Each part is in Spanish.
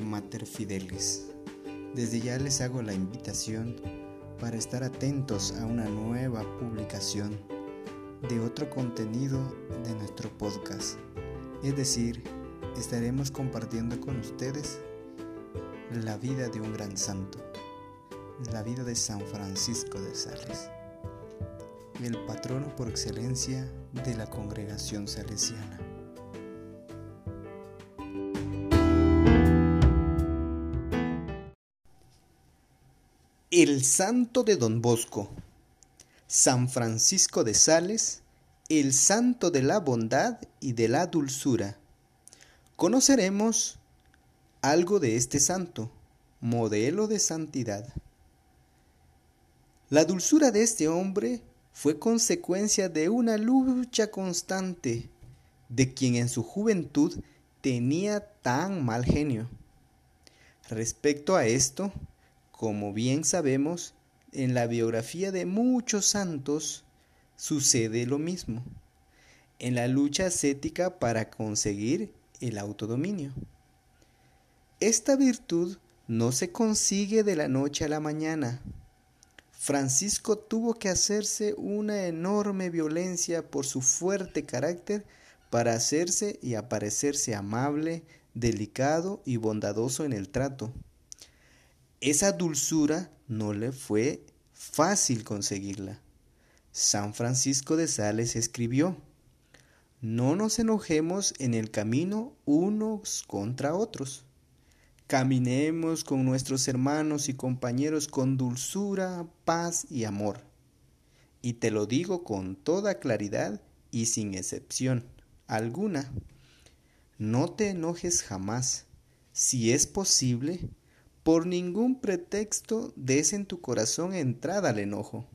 Mater Fidelis. Desde ya les hago la invitación para estar atentos a una nueva publicación de otro contenido de nuestro podcast. Es decir, estaremos compartiendo con ustedes la vida de un gran santo, la vida de San Francisco de Sales, el patrono por excelencia de la congregación salesiana. El santo de Don Bosco, San Francisco de Sales, el santo de la bondad y de la dulzura. Conoceremos algo de este santo, modelo de santidad. La dulzura de este hombre fue consecuencia de una lucha constante de quien en su juventud tenía tan mal genio. Respecto a esto, como bien sabemos, en la biografía de muchos santos sucede lo mismo, en la lucha ascética para conseguir el autodominio. Esta virtud no se consigue de la noche a la mañana. Francisco tuvo que hacerse una enorme violencia por su fuerte carácter para hacerse y aparecerse amable, delicado y bondadoso en el trato esa dulzura no le fue fácil conseguirla. San Francisco de Sales escribió, No nos enojemos en el camino unos contra otros. Caminemos con nuestros hermanos y compañeros con dulzura, paz y amor. Y te lo digo con toda claridad y sin excepción alguna. No te enojes jamás. Si es posible, por ningún pretexto des en tu corazón entrada al enojo.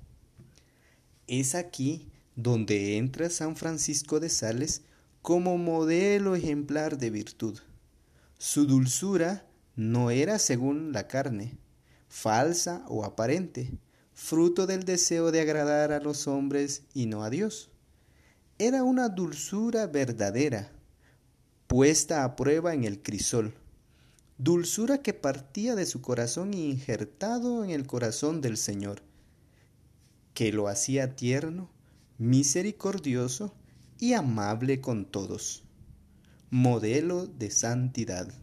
Es aquí donde entra San Francisco de Sales como modelo ejemplar de virtud. Su dulzura no era según la carne, falsa o aparente, fruto del deseo de agradar a los hombres y no a Dios. Era una dulzura verdadera, puesta a prueba en el crisol, dulzura que partía de su corazón injertado en el corazón del Señor, que lo hacía tierno, misericordioso y amable con todos. Modelo de santidad.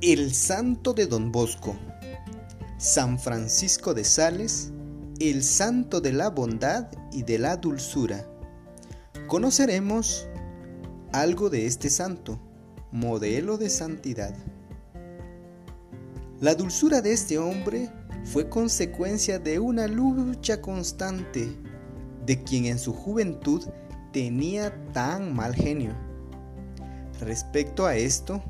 El santo de Don Bosco, San Francisco de Sales, el santo de la bondad y de la dulzura conoceremos algo de este santo, modelo de santidad. La dulzura de este hombre fue consecuencia de una lucha constante de quien en su juventud tenía tan mal genio. Respecto a esto,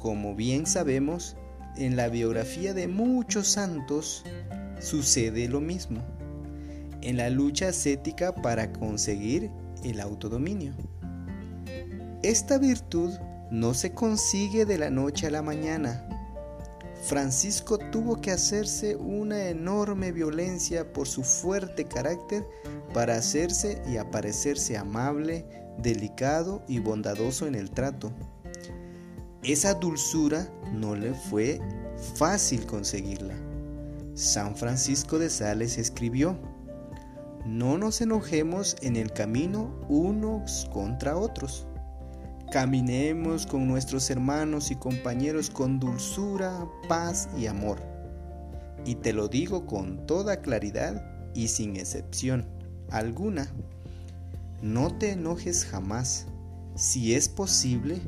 como bien sabemos, en la biografía de muchos santos sucede lo mismo. En la lucha ascética para conseguir el autodominio. Esta virtud no se consigue de la noche a la mañana. Francisco tuvo que hacerse una enorme violencia por su fuerte carácter para hacerse y aparecerse amable, delicado y bondadoso en el trato. Esa dulzura no le fue fácil conseguirla. San Francisco de Sales escribió, no nos enojemos en el camino unos contra otros. Caminemos con nuestros hermanos y compañeros con dulzura, paz y amor. Y te lo digo con toda claridad y sin excepción alguna. No te enojes jamás. Si es posible,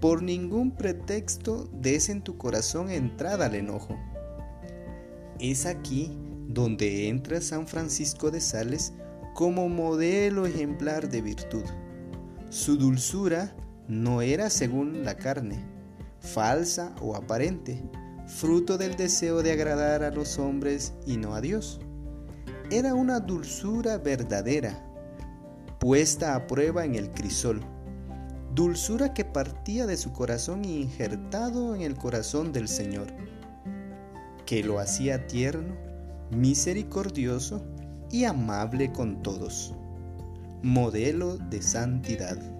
por ningún pretexto des en tu corazón entrada al enojo. Es aquí donde entra San Francisco de Sales como modelo ejemplar de virtud. Su dulzura no era según la carne, falsa o aparente, fruto del deseo de agradar a los hombres y no a Dios. Era una dulzura verdadera, puesta a prueba en el crisol, dulzura que partía de su corazón injertado en el corazón del Señor, que lo hacía tierno misericordioso y amable con todos. modelo de santidad.